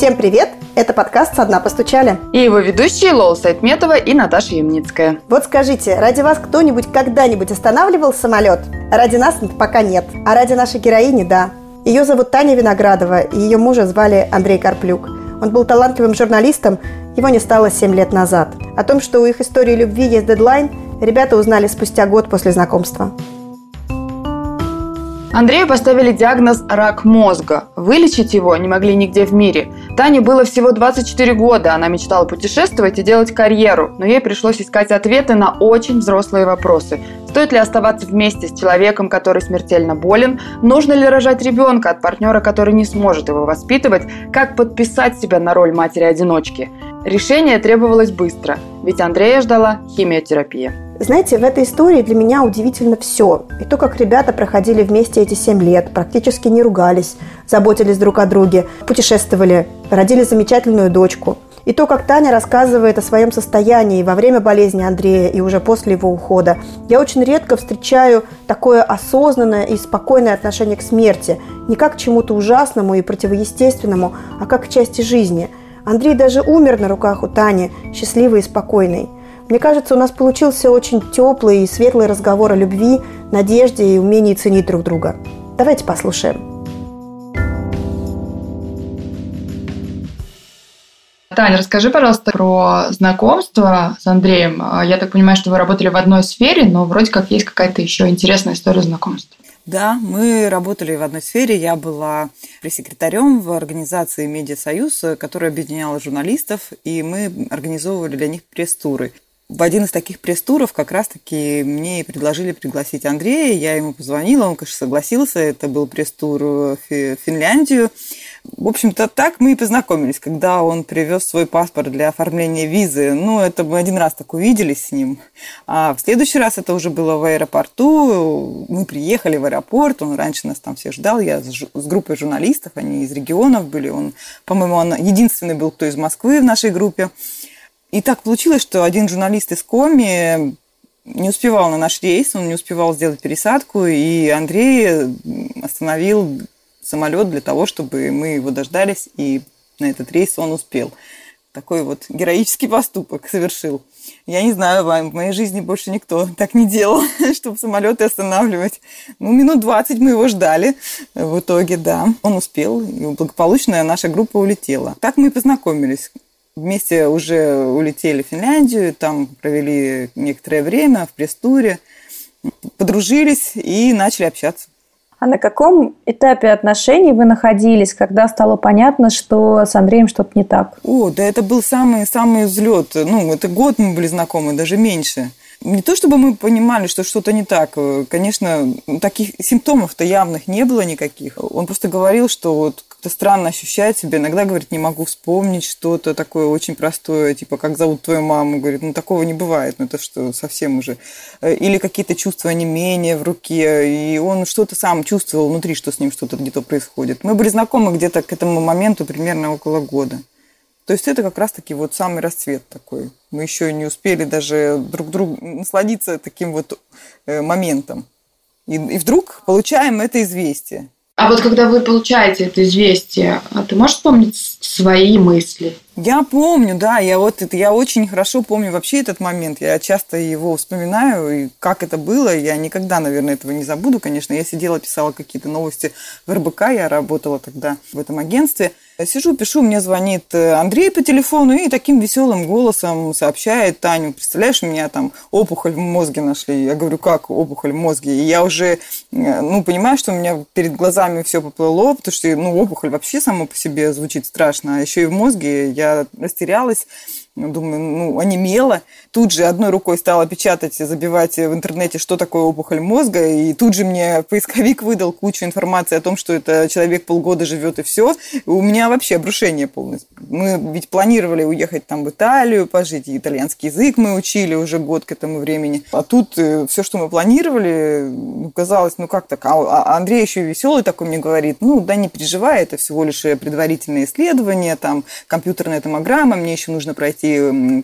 Всем привет! Это подкаст «Со дна постучали». И его ведущие Лола Сайтметова и Наташа Ямницкая. Вот скажите, ради вас кто-нибудь когда-нибудь останавливал самолет? Ради нас пока нет. А ради нашей героини – да. Ее зовут Таня Виноградова, и ее мужа звали Андрей Карплюк. Он был талантливым журналистом, его не стало 7 лет назад. О том, что у их истории любви есть дедлайн, ребята узнали спустя год после знакомства. Андрею поставили диагноз «рак мозга». Вылечить его не могли нигде в мире. Тане было всего 24 года, она мечтала путешествовать и делать карьеру, но ей пришлось искать ответы на очень взрослые вопросы. Стоит ли оставаться вместе с человеком, который смертельно болен? Нужно ли рожать ребенка от партнера, который не сможет его воспитывать? Как подписать себя на роль матери-одиночки? Решение требовалось быстро, ведь Андрея ждала химиотерапия. Знаете, в этой истории для меня удивительно все. И то, как ребята проходили вместе эти семь лет, практически не ругались, заботились друг о друге, путешествовали, родили замечательную дочку. И то, как Таня рассказывает о своем состоянии во время болезни Андрея и уже после его ухода. Я очень редко встречаю такое осознанное и спокойное отношение к смерти. Не как к чему-то ужасному и противоестественному, а как к части жизни. Андрей даже умер на руках у Тани, счастливый и спокойный. Мне кажется, у нас получился очень теплый и светлый разговор о любви, надежде и умении ценить друг друга. Давайте послушаем. Таня, расскажи, пожалуйста, про знакомство с Андреем. Я так понимаю, что вы работали в одной сфере, но вроде как есть какая-то еще интересная история знакомства. Да, мы работали в одной сфере. Я была пресс-секретарем в организации «Медиасоюз», которая объединяла журналистов, и мы организовывали для них пресс-туры в один из таких пресс-туров как раз-таки мне предложили пригласить Андрея. Я ему позвонила, он, конечно, согласился. Это был пресс-тур в Финляндию. В общем-то, так мы и познакомились, когда он привез свой паспорт для оформления визы. Ну, это мы один раз так увиделись с ним. А в следующий раз это уже было в аэропорту. Мы приехали в аэропорт, он раньше нас там все ждал. Я с группой журналистов, они из регионов были. Он, по-моему, он единственный был, кто из Москвы в нашей группе. И так получилось, что один журналист из Коми не успевал на наш рейс, он не успевал сделать пересадку, и Андрей остановил самолет для того, чтобы мы его дождались, и на этот рейс он успел. Такой вот героический поступок совершил. Я не знаю, в моей жизни больше никто так не делал, чтобы самолеты останавливать. Ну, минут 20 мы его ждали. В итоге, да, он успел, и благополучно наша группа улетела. Так мы и познакомились. Вместе уже улетели в Финляндию, там провели некоторое время в пресс-туре, подружились и начали общаться. А на каком этапе отношений вы находились, когда стало понятно, что с Андреем что-то не так? О, да это был самый-самый взлет. Ну, это год мы были знакомы, даже меньше. Не то чтобы мы понимали, что что-то не так. Конечно, таких симптомов-то явных не было никаких. Он просто говорил, что вот как-то странно ощущает себя. Иногда, говорит, не могу вспомнить что-то такое очень простое, типа, как зовут твою маму. Говорит, ну, такого не бывает, ну, это что, совсем уже. Э, или какие-то чувства не менее в руке, и он что-то сам чувствовал внутри, что с ним что-то где-то происходит. Мы были знакомы где-то к этому моменту примерно около года. То есть это как раз-таки вот самый расцвет такой. Мы еще не успели даже друг другу насладиться таким вот э, моментом. И, и вдруг получаем это известие. А вот когда вы получаете это известие, а ты можешь помнить свои мысли? Я помню, да, я вот это, я очень хорошо помню вообще этот момент. Я часто его вспоминаю, и как это было, я никогда, наверное, этого не забуду, конечно. Я сидела, писала какие-то новости в РБК, я работала тогда в этом агентстве – Сижу, пишу, мне звонит э, Андрей по телефону и таким веселым голосом сообщает Таню, представляешь, меня там опухоль в мозге нашли. Я говорю, как опухоль в мозге? И я уже, э, ну, понимаю, что у меня перед глазами все поплыло, потому что, ну, опухоль вообще само по себе звучит страшно, а еще и в мозге я растерялась. Думаю, ну, онемела. Тут же одной рукой стала печатать, забивать в интернете, что такое опухоль мозга, и тут же мне поисковик выдал кучу информации о том, что это человек полгода живет и все. у меня вообще обрушение полностью. Мы ведь планировали уехать там в Италию, пожить, итальянский язык мы учили уже год к этому времени. А тут э, все, что мы планировали, ну, казалось, ну как так? А, а Андрей еще веселый такой мне говорит, ну да не переживай, это всего лишь предварительное исследование, там компьютерная томограмма, мне еще нужно пройти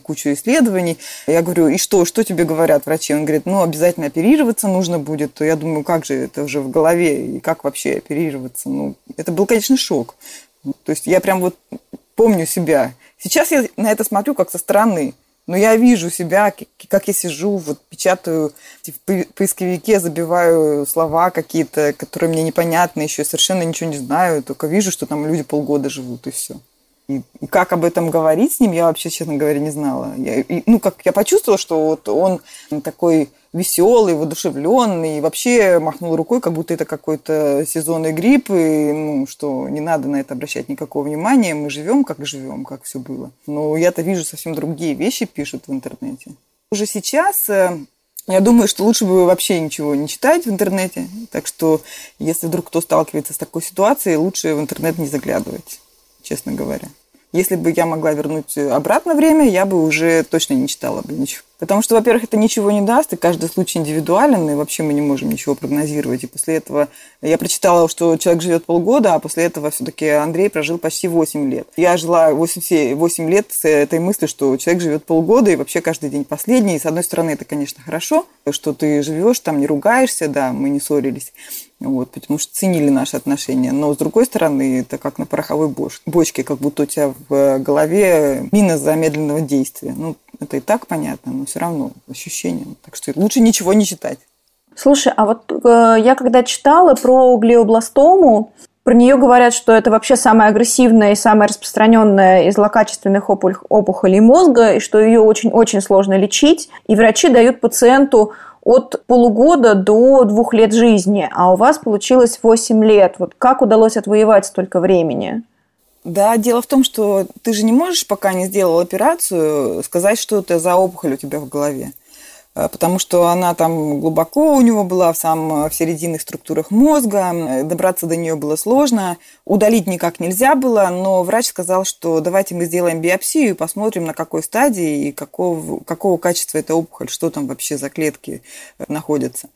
кучу исследований. Я говорю, и что, что тебе говорят врачи? Он говорит, ну обязательно оперироваться нужно будет. Я думаю, как же это уже в голове, и как вообще оперироваться? Ну, это был, конечно, шок. То есть я прям вот помню себя. Сейчас я на это смотрю как со стороны. Но я вижу себя, как я сижу, вот печатаю в поисковике, забиваю слова какие-то, которые мне непонятны, еще совершенно ничего не знаю, только вижу, что там люди полгода живут, и все. И, как об этом говорить с ним, я вообще, честно говоря, не знала. Я, и, ну, как я почувствовала, что вот он такой веселый, воодушевленный, и вообще махнул рукой, как будто это какой-то сезонный грипп, и ну, что не надо на это обращать никакого внимания, мы живем, как живем, как все было. Но я-то вижу совсем другие вещи пишут в интернете. Уже сейчас э, я думаю, что лучше бы вообще ничего не читать в интернете. Так что, если вдруг кто сталкивается с такой ситуацией, лучше в интернет не заглядывать честно говоря. Если бы я могла вернуть обратно время, я бы уже точно не читала бы ничего. Потому что, во-первых, это ничего не даст, и каждый случай индивидуален, и вообще мы не можем ничего прогнозировать. И после этого я прочитала, что человек живет полгода, а после этого все-таки Андрей прожил почти 8 лет. Я жила 8, 8 лет с этой мыслью, что человек живет полгода, и вообще каждый день последний. И, с одной стороны, это, конечно, хорошо, что ты живешь, там не ругаешься, да, мы не ссорились. Вот, потому что ценили наши отношения. Но, с другой стороны, это как на пороховой бочке, как будто у тебя в голове мина замедленного действия. Ну, это и так понятно, но все равно ощущение. Так что лучше ничего не читать. Слушай, а вот э, я когда читала про глиобластому, про нее говорят, что это вообще самая агрессивная и самая распространенная из злокачественных опухолей мозга, и что ее очень-очень сложно лечить. И врачи дают пациенту от полугода до двух лет жизни, а у вас получилось 8 лет. Вот как удалось отвоевать столько времени? Да, дело в том, что ты же не можешь, пока не сделал операцию, сказать, что это за опухоль у тебя в голове. Э, потому что она там глубоко у него была, в, сам, в серединных структурах мозга, добраться до нее было сложно, удалить никак нельзя было, но врач сказал, что давайте мы сделаем биопсию и посмотрим, на какой стадии и какого, какого качества эта опухоль, что там вообще за клетки э, находятся.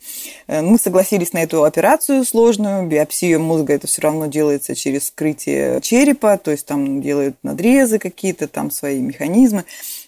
Э, мы согласились на эту операцию сложную, биопсия мозга это все равно делается через вскрытие черепа, то есть там делают надрезы какие-то, там свои механизмы.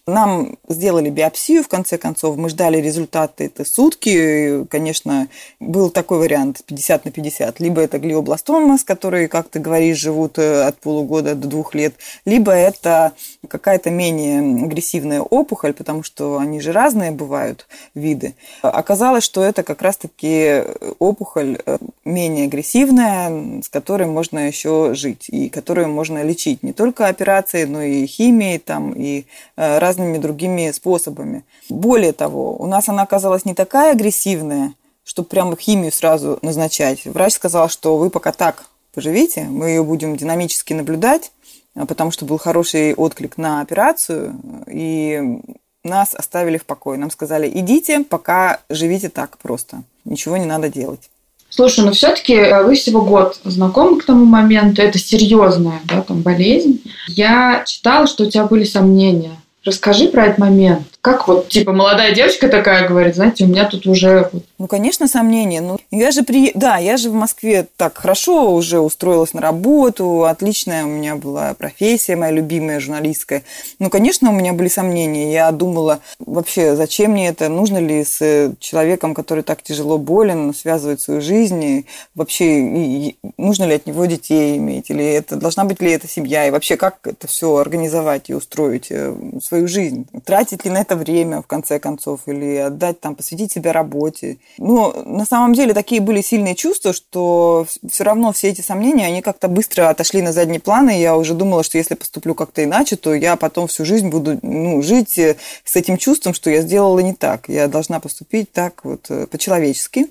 Нам сделали биопсию, в конце концов, мы ждали результаты это сутки. Конечно, был такой вариант 50 на 50. Либо это глиобластома, с которой, как ты говоришь, живут э, от полугода до двух лет, либо это какая-то менее агрессивная опухоль, потому что они же разные бывают виды. Оказалось, что это как раз-таки опухоль э, менее агрессивная, с которой можно еще жить и которую можно лечить не только операцией, но и химией, там, и разными разными другими способами. Более того, у нас она оказалась не такая агрессивная, чтобы прямо химию сразу назначать. Врач сказал, что вы пока так поживите, мы ее будем динамически наблюдать, а, потому что был хороший отклик на операцию, и нас оставили в покое. Нам сказали, идите, пока живите так просто, ничего не надо делать. Слушай, ну все-таки э, вы всего год знакомы к тому моменту, это серьезная да, там, болезнь. Я читала, что у тебя были сомнения Расскажи про этот момент. Как вот, типа, молодая девочка такая говорит, знаете, у меня тут уже... Ну, конечно, сомнения. Ну, я же при... Да, я же в Москве так хорошо уже устроилась на работу, отличная у меня была профессия, моя любимая журналистская. Ну, конечно, у меня были сомнения. Я думала, вообще, зачем мне это? Нужно ли с человеком, который так тяжело болен, связывать свою жизнь? И вообще, нужно ли от него детей иметь? Или это должна быть ли это семья? И вообще, как это все организовать и устроить э, свою жизнь? Тратить ли на это время, в конце концов, или отдать там, посвятить себя работе. Но на самом деле такие были сильные чувства, что все равно все эти сомнения, они как-то быстро отошли на задний план, и я уже думала, что если поступлю как-то иначе, то я потом всю жизнь буду ну, жить э, с этим чувством, что я сделала не так. Я должна поступить так вот э, по-человечески.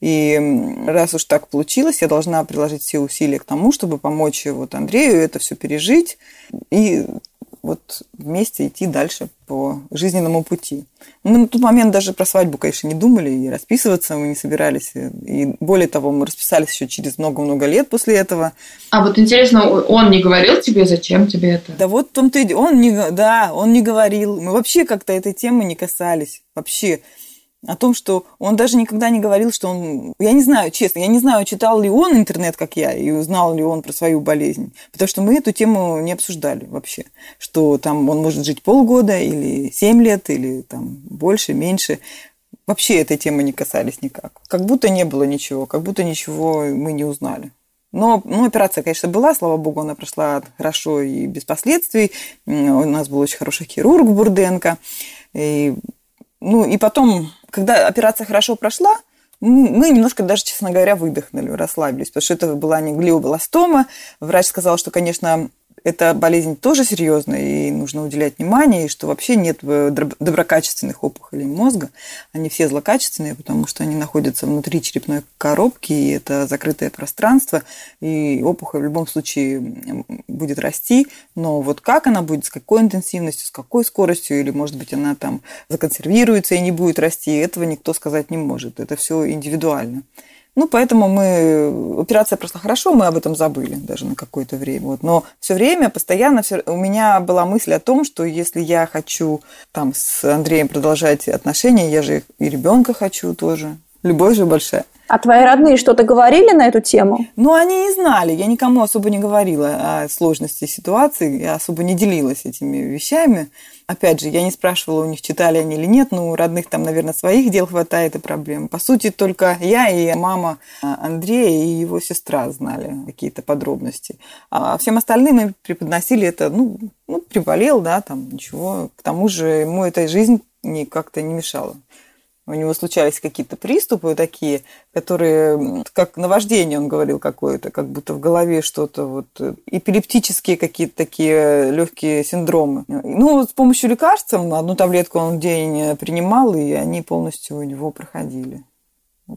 И раз уж так получилось, я должна приложить все усилия к тому, чтобы помочь вот Андрею это все пережить и вот вместе идти дальше по жизненному пути. Мы на тот момент даже про свадьбу, конечно, не думали, и расписываться мы не собирались. И более того, мы расписались еще через много-много лет после этого. А вот интересно, он не говорил тебе, зачем тебе это? Да вот том-то и он не, да, он не говорил. Мы вообще как-то этой темы не касались. Вообще о том, что он даже никогда не говорил, что он... Я не знаю, честно, я не знаю, читал ли он интернет, как я, и узнал ли он про свою болезнь. Потому что мы эту тему не обсуждали вообще. Что там он может жить полгода, или семь лет, или там больше, меньше. Вообще этой темы не касались никак. Как будто не было ничего, как будто ничего мы не узнали. Но ну, операция, конечно, была, слава богу, она прошла хорошо и без последствий. У нас был очень хороший хирург Бурденко. И, ну, и потом, когда операция хорошо прошла, мы немножко даже, честно говоря, выдохнули, расслабились, потому что это была не глиобластома. Врач сказал, что, конечно, эта болезнь тоже серьезная, и нужно уделять внимание, и что вообще нет э, доброкачественных опухолей мозга. Они все злокачественные, потому что они находятся внутри черепной коробки, и это закрытое пространство, и опухоль в любом случае будет расти, но вот как она будет, с какой интенсивностью, с какой скоростью, или, может быть, она там законсервируется и не будет расти, этого никто сказать не может. Это все индивидуально. Ну, поэтому мы... Операция прошла хорошо, мы об этом забыли даже на какое-то время. Вот. Но все время, постоянно все... у меня была мысль о том, что если я хочу там с Андреем продолжать отношения, я же и ребенка хочу тоже. Любовь же большая. А твои родные что-то говорили на эту тему? Ну, они не знали. Я никому особо не говорила о сложности ситуации. Я особо не делилась этими вещами. Опять же, я не спрашивала у них, читали они или нет, но у родных там, наверное, своих дел хватает и проблем. По сути, только я и мама Андрея и его сестра знали какие-то подробности. А всем остальным мы преподносили это, ну, ну приболел, да, там, ничего. К тому же ему эта жизнь как-то не мешала. У него случались какие-то приступы такие, которые, как наваждение, он говорил какое-то, как будто в голове что-то, вот, эпилептические какие-то такие легкие синдромы. Ну, с помощью лекарств, одну таблетку он в день принимал, и они полностью у него проходили.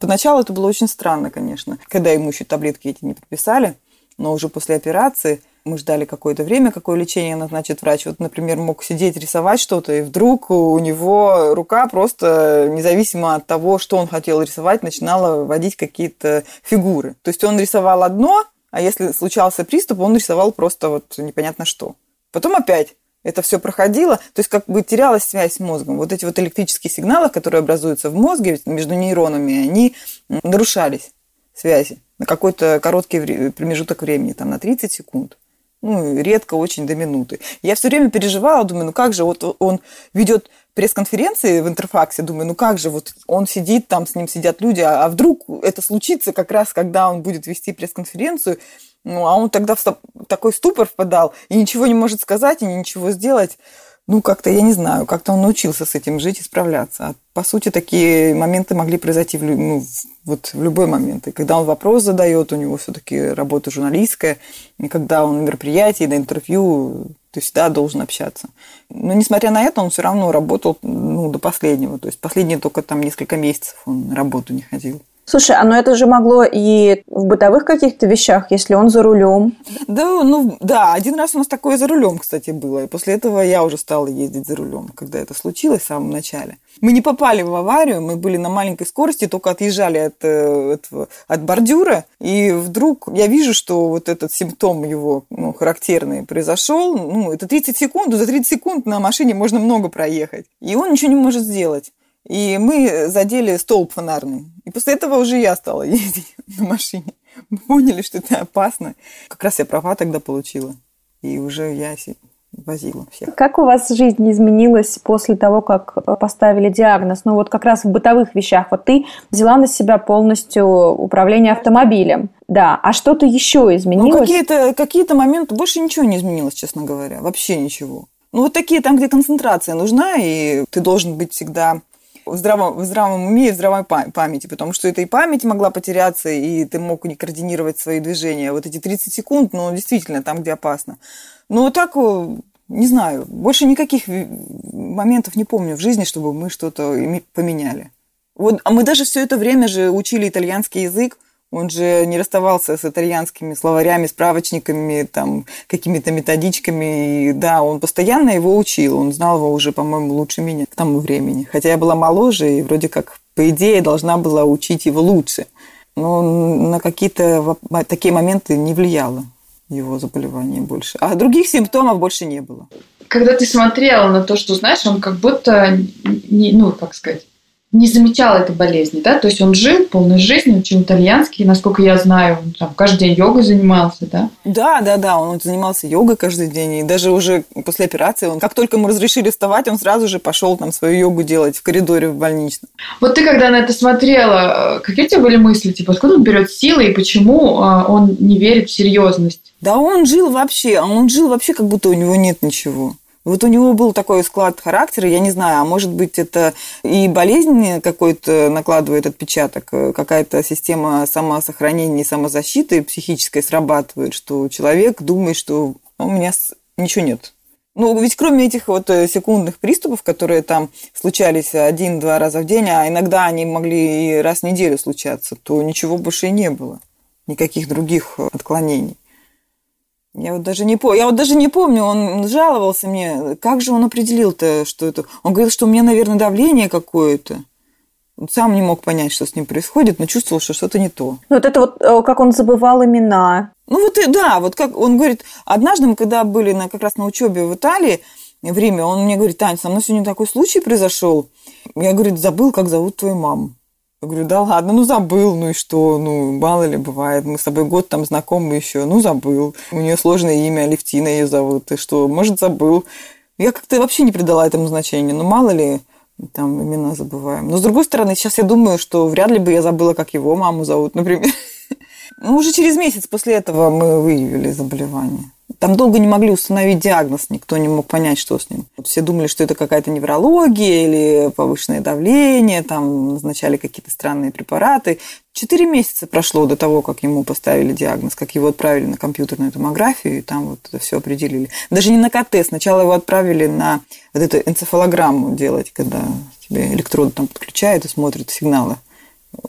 Поначалу это было очень странно, конечно, когда ему еще таблетки эти не подписали, но уже после операции – мы ждали какое-то время, какое лечение назначит врач. Вот, например, мог сидеть, рисовать что-то, и вдруг у него рука просто, независимо от того, что он хотел рисовать, начинала вводить какие-то фигуры. То есть он рисовал одно, а если случался приступ, он рисовал просто вот непонятно что. Потом опять это все проходило, то есть как бы терялась связь с мозгом. Вот эти вот электрические сигналы, которые образуются в мозге между нейронами, они нарушались, связи, на какой-то короткий промежуток времени, там на 30 секунд ну, редко очень до минуты. Я все время переживала, думаю, ну как же, вот он ведет пресс-конференции в Интерфаксе, думаю, ну как же, вот он сидит, там с ним сидят люди, а, а вдруг это случится как раз, когда он будет вести пресс-конференцию, ну, а он тогда в такой ступор впадал и ничего не может сказать и ничего сделать ну, как-то, я не знаю, как-то он научился с этим жить и справляться. А по сути, такие моменты могли произойти в, ну, вот в любой момент. И когда он вопрос задает, у него все-таки работа журналистская, и когда он на мероприятии, на интервью, ты всегда должен общаться. Но несмотря на это, он все равно работал ну, до последнего. То есть последние только там несколько месяцев он на работу не ходил. Слушай, а ну это же могло и в бытовых каких-то вещах, если он за рулем. Да, ну да, один раз у нас такое за рулем, кстати, было. И после этого я уже стала ездить за рулем, когда это случилось в самом начале. Мы не попали в аварию, мы были на маленькой скорости, только отъезжали от, э, от, от бордюра, и вдруг я вижу, что вот этот симптом его ну, характерный произошел. Ну, это 30 секунд, за 30 секунд на машине можно много проехать. И он ничего не может сделать. И мы задели столб фонарный. И после этого уже я стала ездить на машине. Мы поняли, что это опасно. Как раз я права тогда получила. И уже я возила всех. Как у вас жизнь изменилась после того, как поставили диагноз? Ну вот как раз в бытовых вещах. Вот ты взяла на себя полностью управление автомобилем. Да, а что-то еще изменилось? Ну, какие-то какие моменты, больше ничего не изменилось, честно говоря. Вообще ничего. Ну, вот такие там, где концентрация нужна, и ты должен быть всегда в здравом, в здравом уме и в здравой памяти, потому что это и память могла потеряться, и ты мог не координировать свои движения. Вот эти 30 секунд, ну, действительно, там, где опасно. Но так, э, не знаю, больше никаких моментов не помню в жизни, чтобы мы что-то поменяли. Вот, а мы даже все это время же учили итальянский язык, он же не расставался с итальянскими словарями, справочниками, там, какими-то методичками. И, да, он постоянно его учил. Он знал его уже, по-моему, лучше меня к тому времени. Хотя я была моложе и вроде как, по идее, должна была учить его лучше. Но на какие-то такие моменты не влияло его заболевание больше. А других симптомов больше не было. Когда ты смотрела на то, что, знаешь, он как будто, не, ну, как сказать, не замечал этой болезни, да? То есть он жил полной жизнью, учил итальянский, насколько я знаю, он там каждый день йогой занимался, да? Да, да, да, он занимался йогой каждый день, и даже уже после операции, он, как только ему разрешили вставать, он сразу же пошел там свою йогу делать в коридоре в больничном. Вот ты когда на это смотрела, какие у тебя были мысли, типа, откуда он берет силы и почему а, он не верит в серьезность? Да он жил вообще, а он жил вообще, как будто у него нет ничего. Вот у него был такой склад характера, я не знаю, а может быть это и болезнь какой-то накладывает отпечаток, какая-то система самосохранения и самозащиты психической срабатывает, что человек думает, что у меня ничего нет. Ну, ведь кроме этих вот э, секундных приступов, которые там случались один-два раза в день, а иногда они могли и раз в неделю случаться, то ничего больше и не было. Никаких других отклонений. Я вот даже не помню, я вот даже не помню, он жаловался мне, как же он определил-то, что это? Он говорил, что у меня, наверное, давление какое-то. Он сам не мог понять, что с ним происходит, но чувствовал, что что-то не то. Ну, вот это вот, э, как он забывал имена. Ну, вот и да, вот как он говорит, однажды мы, когда были на, как раз на учебе в Италии, в Риме, он мне говорит, Тань, со мной сегодня такой случай произошел. Я, говорит, забыл, как зовут твою маму. Говорю, да ладно, ну забыл, ну и что, ну мало ли бывает, мы с тобой год там знакомы еще, ну забыл. У нее сложное имя, Левтина ее зовут, и что, может забыл. Я как-то вообще не придала этому значения, ну мало ли, там имена забываем. Но с другой стороны, сейчас я думаю, что вряд ли бы я забыла, как его маму зовут, например. Ну, уже через месяц после этого мы выявили заболевание. Там долго не могли установить диагноз, никто не мог понять, что с ним. Все думали, что это какая-то неврология или повышенное давление, там назначали какие-то странные препараты. Четыре месяца прошло до того, как ему поставили диагноз, как его отправили на компьютерную томографию, и там вот это все определили. Даже не на КТ, сначала его отправили на вот эту энцефалограмму делать, когда тебе электроды там подключают и смотрят сигналы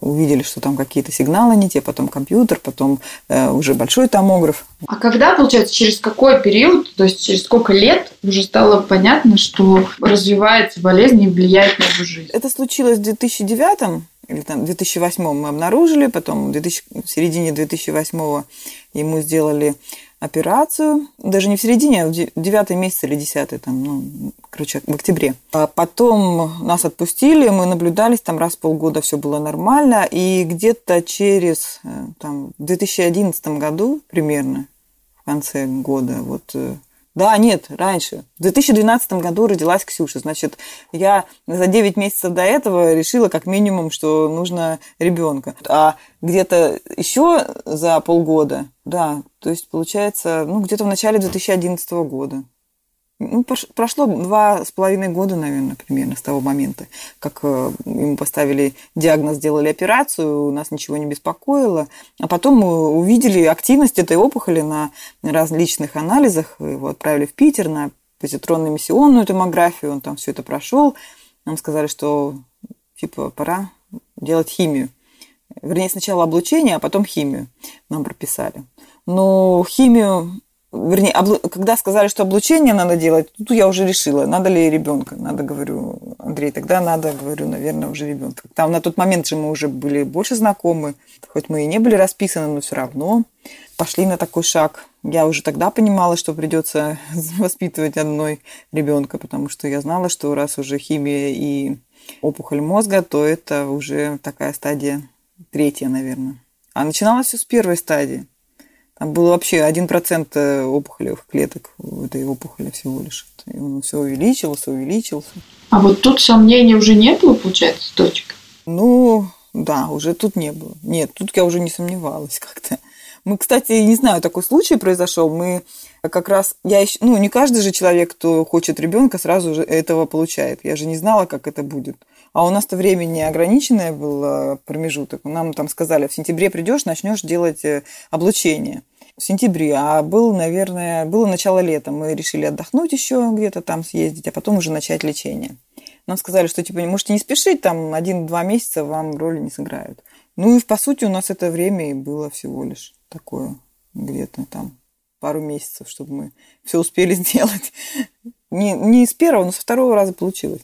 увидели, что там какие-то сигналы не те, потом компьютер, потом э, уже большой томограф. А когда, получается, через какой период, то есть через сколько лет уже стало понятно, что развивается болезнь и влияет на его жизнь? Это случилось в 2009 или там в 2008 мы обнаружили, потом в, 2000, в середине 2008 ему сделали операцию, даже не в середине, а в девятый месяц или десятый, там, ну, короче, в октябре. А потом нас отпустили, мы наблюдались, там раз в полгода все было нормально, и где-то через, э, там, в 2011 году примерно, в конце года, вот э, да, нет, раньше. В 2012 году родилась Ксюша. Значит, я за 9 месяцев до этого решила как минимум, что нужно ребенка. А где-то еще за полгода, да, то есть получается, ну, где-то в начале 2011 года. Ну, прошло два с половиной года, наверное, примерно с того момента, как э, ему поставили диагноз, сделали операцию, нас ничего не беспокоило. А потом мы увидели активность этой опухоли на различных анализах. Его отправили в Питер на позитронно-эмиссионную томографию, он там все это прошел. Нам сказали, что типа пора делать химию. Вернее, сначала облучение, а потом химию нам прописали. Но химию вернее, облу... когда сказали, что облучение надо делать, тут я уже решила, надо ли ребенка. Надо, говорю, Андрей, тогда надо, говорю, наверное, уже ребенка. Там на тот момент же мы уже были больше знакомы, хоть мы и не были расписаны, но все равно пошли на такой шаг. Я уже тогда понимала, что придется воспитывать одной ребенка, потому что я знала, что раз уже химия и опухоль мозга, то это уже такая стадия третья, наверное. А начиналось все с первой стадии. Там было вообще 1% э, опухолевых клеток в этой опухоли всего лишь. И он все увеличился, увеличился. А вот тут сомнений уже не было, получается, точек? Ну, да, уже тут не было. Нет, тут я уже не сомневалась как-то. Мы, кстати, не знаю, такой случай произошел. Мы как раз, я еще, ну, не каждый же человек, кто хочет ребенка, сразу же этого получает. Я же не знала, как это будет. А у нас-то время не ограниченное был промежуток. Нам там сказали, в сентябре придешь, начнешь делать э, облучение. В сентябре, а был, наверное, было начало лета. Мы решили отдохнуть еще где-то там съездить, а потом уже начать лечение. Нам сказали, что типа можете не спешить, там один-два месяца вам роли не сыграют. Ну и по сути у нас это время и было всего лишь такое где-то там пару месяцев, чтобы мы все успели сделать. Не, не с первого, но со второго раза получилось.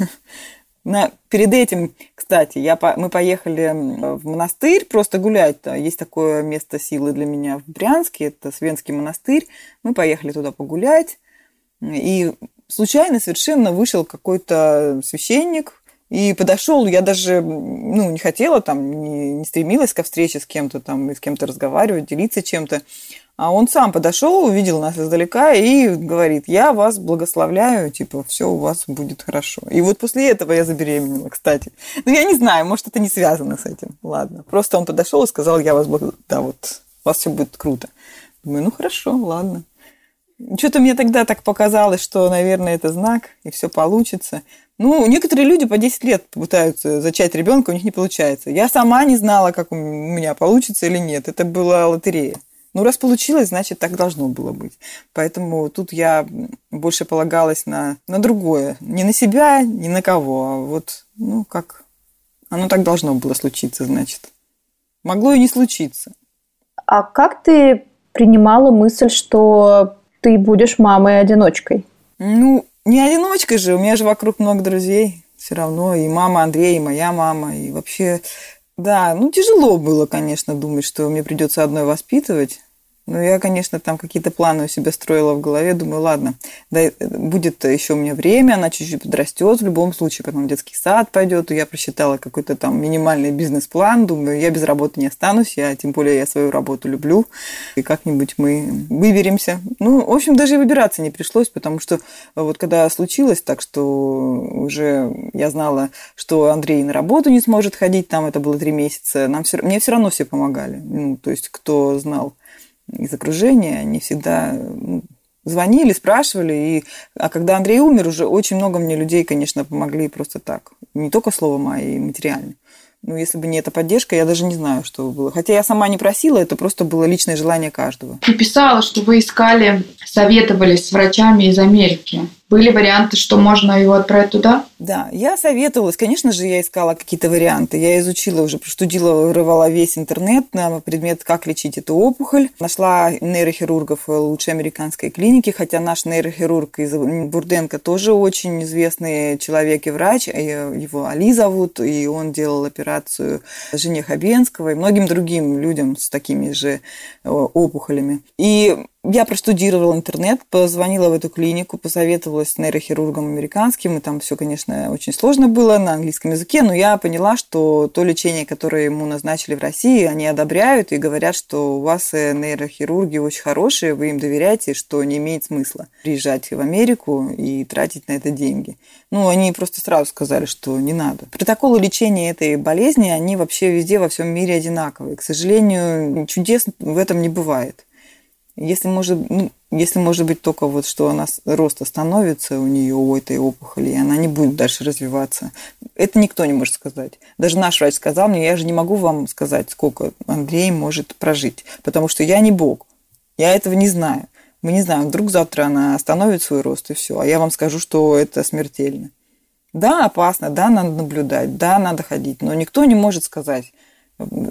На, перед этим, кстати, я, мы поехали в монастырь просто гулять. Есть такое место силы для меня в Брянске, это Свенский монастырь. Мы поехали туда погулять. И случайно совершенно вышел какой-то священник И подошел, я даже ну, не хотела, там, не, не стремилась ко встрече с кем-то, там, с кем-то разговаривать, делиться чем-то. А он сам подошел, увидел нас издалека и говорит, я вас благословляю, типа, все у вас будет хорошо. И вот после этого я забеременела, кстати. Ну, я не знаю, может, это не связано с этим. Ладно. Просто он подошел и сказал, я вас благословляю. Да, вот, у вас все будет круто. Думаю, ну, хорошо, ладно. Что-то мне тогда так показалось, что, наверное, это знак, и все получится. Ну, некоторые люди по 10 лет пытаются зачать ребенка, у них не получается. Я сама не знала, как у меня получится или нет. Это была лотерея. Ну, раз получилось, значит, так должно было быть. Поэтому тут я больше полагалась на, на другое. Не на себя, ни на кого, а вот, ну, как оно так должно было случиться, значит. Могло и не случиться. А как ты принимала мысль, что ты будешь мамой-одиночкой? Ну, не одиночкой же, у меня же вокруг много друзей все равно, и мама Андрея, и моя мама, и вообще да, ну тяжело было, конечно, думать, что мне придется одной воспитывать. Ну, я, конечно, там какие-то планы у себя строила в голове. Думаю, ладно, да, будет еще у меня время, она чуть-чуть подрастет в любом случае, потом в детский сад пойдет. Я просчитала какой-то там минимальный бизнес-план. Думаю, я без работы не останусь, я, тем более я свою работу люблю. И как-нибудь мы выберемся. Ну, в общем, даже и выбираться не пришлось, потому что вот когда случилось так, что уже я знала, что Андрей на работу не сможет ходить, там это было три месяца, нам все, мне все равно все помогали. Ну, то есть, кто знал из окружения, они всегда ну, звонили, спрашивали. И, а когда Андрей умер, уже очень много мне людей, конечно, помогли просто так. Не только словом, а и материально. Ну, если бы не эта поддержка, я даже не знаю, что было. Хотя я сама не просила, это просто было личное желание каждого. Ты писала, что вы искали, советовались с врачами из Америки. Были варианты, что можно его отправить туда? Да, я советовалась. Конечно же, я искала какие-то варианты. Я изучила уже, проштудила, рывала весь интернет на предмет, как лечить эту опухоль. Нашла нейрохирургов лучшей американской клинике, хотя наш нейрохирург из Бурденко тоже очень известный человек и врач. Его Али зовут, и он делал операцию жене Хабенского и многим другим людям с такими же э, опухолями. И я простудировала интернет, позвонила в эту клинику, посоветовалась с нейрохирургом американским, и там все, конечно, очень сложно было на английском языке, но я поняла, что то лечение, которое ему назначили в России, они одобряют и говорят, что у вас э, нейрохирурги очень хорошие, вы им доверяете, что не имеет смысла приезжать в Америку и тратить на это деньги. Ну, они просто сразу сказали, что не надо. Протоколы лечения этой болезни, они вообще везде во всем мире одинаковые. К сожалению, чудес в этом не бывает. Если может, ну, если может быть только вот, что она рост остановится у нее, у этой опухоли, и она не будет дальше развиваться. Это никто не может сказать. Даже наш врач сказал мне, я же не могу вам сказать, сколько Андрей может прожить, потому что я не бог. Я этого не знаю. Мы не знаем, вдруг завтра она остановит свой рост и все, а я вам скажу, что это смертельно. Да, опасно, да, надо наблюдать, да, надо ходить, но никто не может сказать.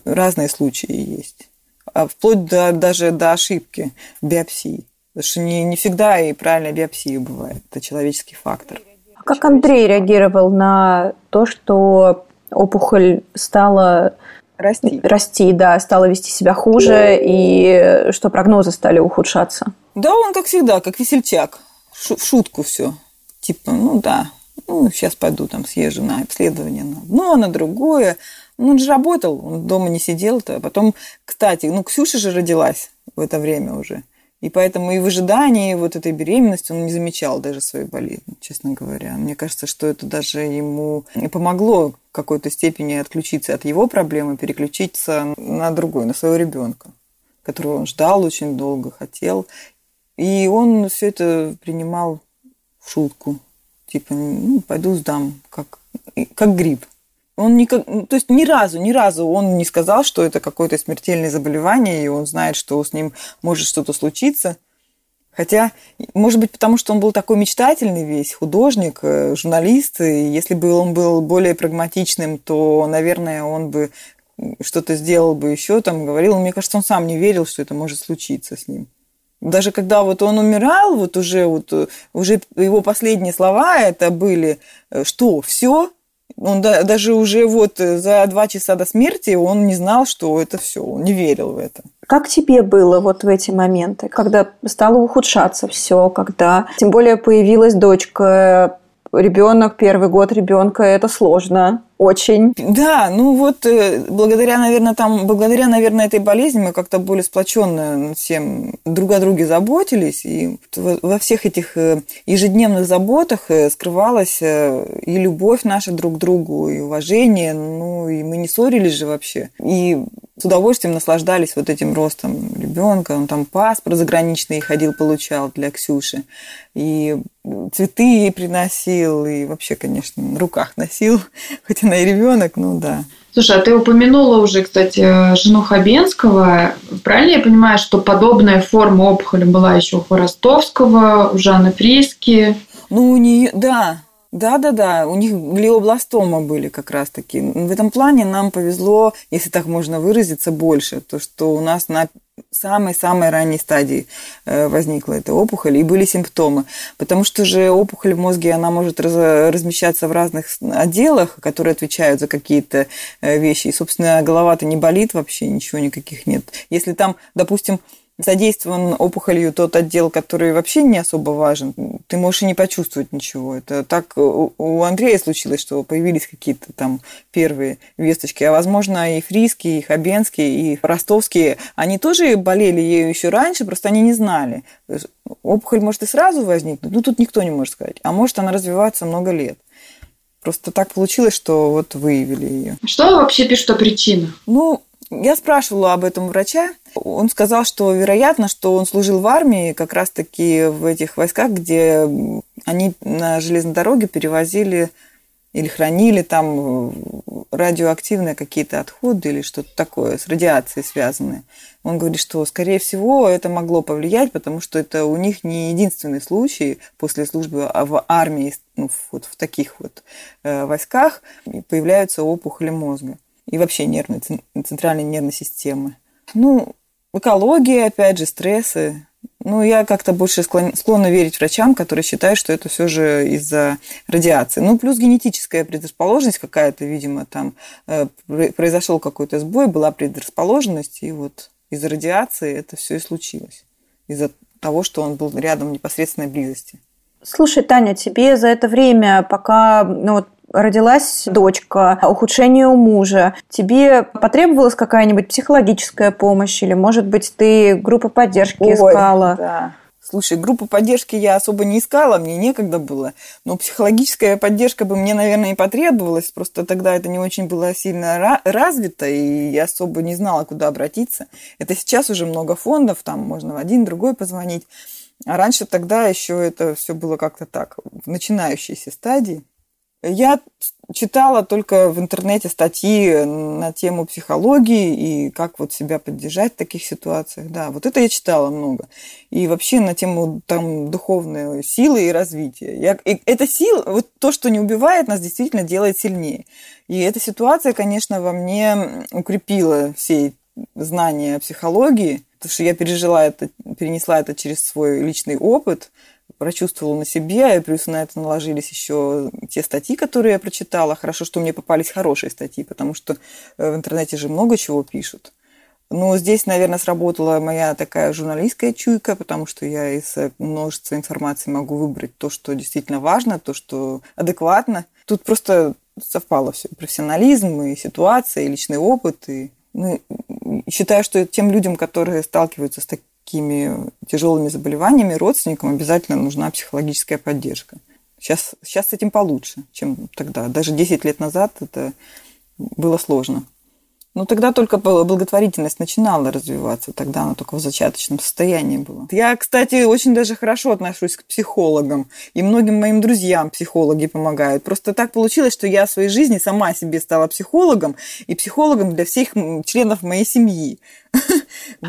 Разные случаи есть. А вплоть до, даже до ошибки биопсии. Потому что не, не всегда и правильная биопсия бывает. Это человеческий фактор. А как Андрей реагировал на то, что опухоль стала расти. Расти, да, стала вести себя хуже, и что прогнозы стали ухудшаться. Да, он, как всегда, как весельчак. В шутку все. Типа, ну да, ну, сейчас пойду там съезжу на обследование на одно, на другое. Ну, он же работал, он дома не сидел-то. Потом, кстати, ну, Ксюша же родилась в это время уже. И поэтому и в ожидании вот этой беременности он не замечал даже свою болезнь, честно говоря. Мне кажется, что это даже ему помогло в какой-то степени отключиться от его проблемы, переключиться на другой, на своего ребенка, которого он ждал очень долго, хотел. И он все это принимал в шутку. Типа, ну, пойду сдам, как, как грипп. Он никак, то есть ни разу, ни разу он не сказал, что это какое-то смертельное заболевание, и он знает, что с ним может что-то случиться. Хотя, может быть, потому что он был такой мечтательный весь, художник, э, журналист, и если бы он был более прагматичным, то, наверное, он бы что-то сделал бы еще, там, говорил. Мне кажется, он сам не верил, что это может случиться с ним. Даже когда вот он умирал, вот уже, вот, э, уже его последние слова это были, э, что, все, он да, даже уже вот э, за два часа до смерти он не знал, что это все, он не верил в это. Как тебе было вот в эти моменты, когда стало ухудшаться все, когда тем более появилась дочка, ребенок, первый год ребенка, это сложно. Очень. Да, ну вот э, благодаря, наверное, там, благодаря, наверное, этой болезни мы как-то более сплоченно всем друг о друге заботились. И во всех этих э, ежедневных заботах э, скрывалась и любовь наша друг к другу, и уважение. Ну, и мы не ссорились же вообще. И с удовольствием наслаждались вот этим ростом ребенка. Он там паспорт заграничный ходил, получал для Ксюши. И цветы ей приносил, и вообще, конечно, на руках носил, хоть она и ребенок, ну да. Слушай, а ты упомянула уже, кстати, жену Хабенского. Правильно я понимаю, что подобная форма опухоли была еще у Хворостовского, у Жанны Фриски? Ну, у нее, да, да-да-да, у них глиобластома были как раз-таки. В этом плане нам повезло, если так можно выразиться, больше. То, что у нас на самой-самой ранней стадии э, возникла эта опухоль, и были симптомы. Потому что же опухоль в мозге, она может размещаться в разных отделах, которые отвечают за какие-то э, вещи. И, собственно, голова-то не болит вообще, ничего никаких нет. Если там, допустим, задействован опухолью тот отдел, который вообще не особо важен, ты можешь и не почувствовать ничего. Это так у Андрея случилось, что появились какие-то там первые весточки. А возможно, и Фриский, и Хабенский, и Ростовский, они тоже болели ею еще раньше, просто они не знали. Опухоль может и сразу возникнуть, ну тут никто не может сказать. А может она развиваться много лет. Просто так получилось, что вот выявили ее. Что вообще пишут о причинах? Ну, я спрашивала об этом врача. Он сказал, что вероятно, что он служил в армии как раз-таки в этих войсках, где они на железной дороге перевозили или хранили там радиоактивные какие-то отходы или что-то такое с радиацией связанное. Он говорит, что, скорее всего, это могло повлиять, потому что это у них не единственный случай после службы в армии, ну, вот в таких вот э, войсках появляются опухоли мозга и вообще нервной, центральной нервной системы. Ну, экология, опять же, стрессы. Ну, я как-то больше склонна верить врачам, которые считают, что это все же из-за радиации. Ну, плюс генетическая предрасположенность какая-то, видимо, там э, произошел какой-то сбой, была предрасположенность, и вот из-за радиации это все и случилось. Из-за того, что он был рядом в непосредственной близости. Слушай, Таня, тебе за это время, пока ну, вот родилась дочка, ухудшение у мужа, тебе потребовалась какая-нибудь психологическая помощь или, может быть, ты группу поддержки Ой, искала? Да. Слушай, группу поддержки я особо не искала, мне некогда было. Но психологическая поддержка бы мне, наверное, и потребовалась. Просто тогда это не очень было сильно развито, и я особо не знала, куда обратиться. Это сейчас уже много фондов, там можно в один, другой позвонить. А раньше тогда еще это все было как-то так, в начинающейся стадии. Я читала только в интернете статьи на тему психологии и как вот себя поддержать в таких ситуациях. Да, вот это я читала много. И вообще на тему там духовной силы и развития. Я, и эта сила, вот то, что не убивает нас, действительно делает сильнее. И эта ситуация, конечно, во мне укрепила все знания психологии, потому что я пережила это, перенесла это через свой личный опыт – прочувствовала на себе, и плюс на это наложились еще те статьи, которые я прочитала. Хорошо, что мне попались хорошие статьи, потому что э, в интернете же много чего пишут. Но здесь, наверное, сработала моя такая журналистская чуйка, потому что я из э, множества информации могу выбрать то, что действительно важно, то, что адекватно. Тут просто совпало все. Профессионализм, и ситуация, и личный опыт. И, ну, считаю, что тем людям, которые сталкиваются с таким такими тяжелыми заболеваниями родственникам обязательно нужна психологическая поддержка. Сейчас, сейчас с этим получше, чем тогда. Даже 10 лет назад это было сложно. Ну, тогда только благотворительность начинала развиваться, тогда она только в зачаточном состоянии была. Я, кстати, очень даже хорошо отношусь к психологам, и многим моим друзьям психологи помогают. Просто так получилось, что я в своей жизни сама себе стала психологом, и психологом для всех членов моей семьи.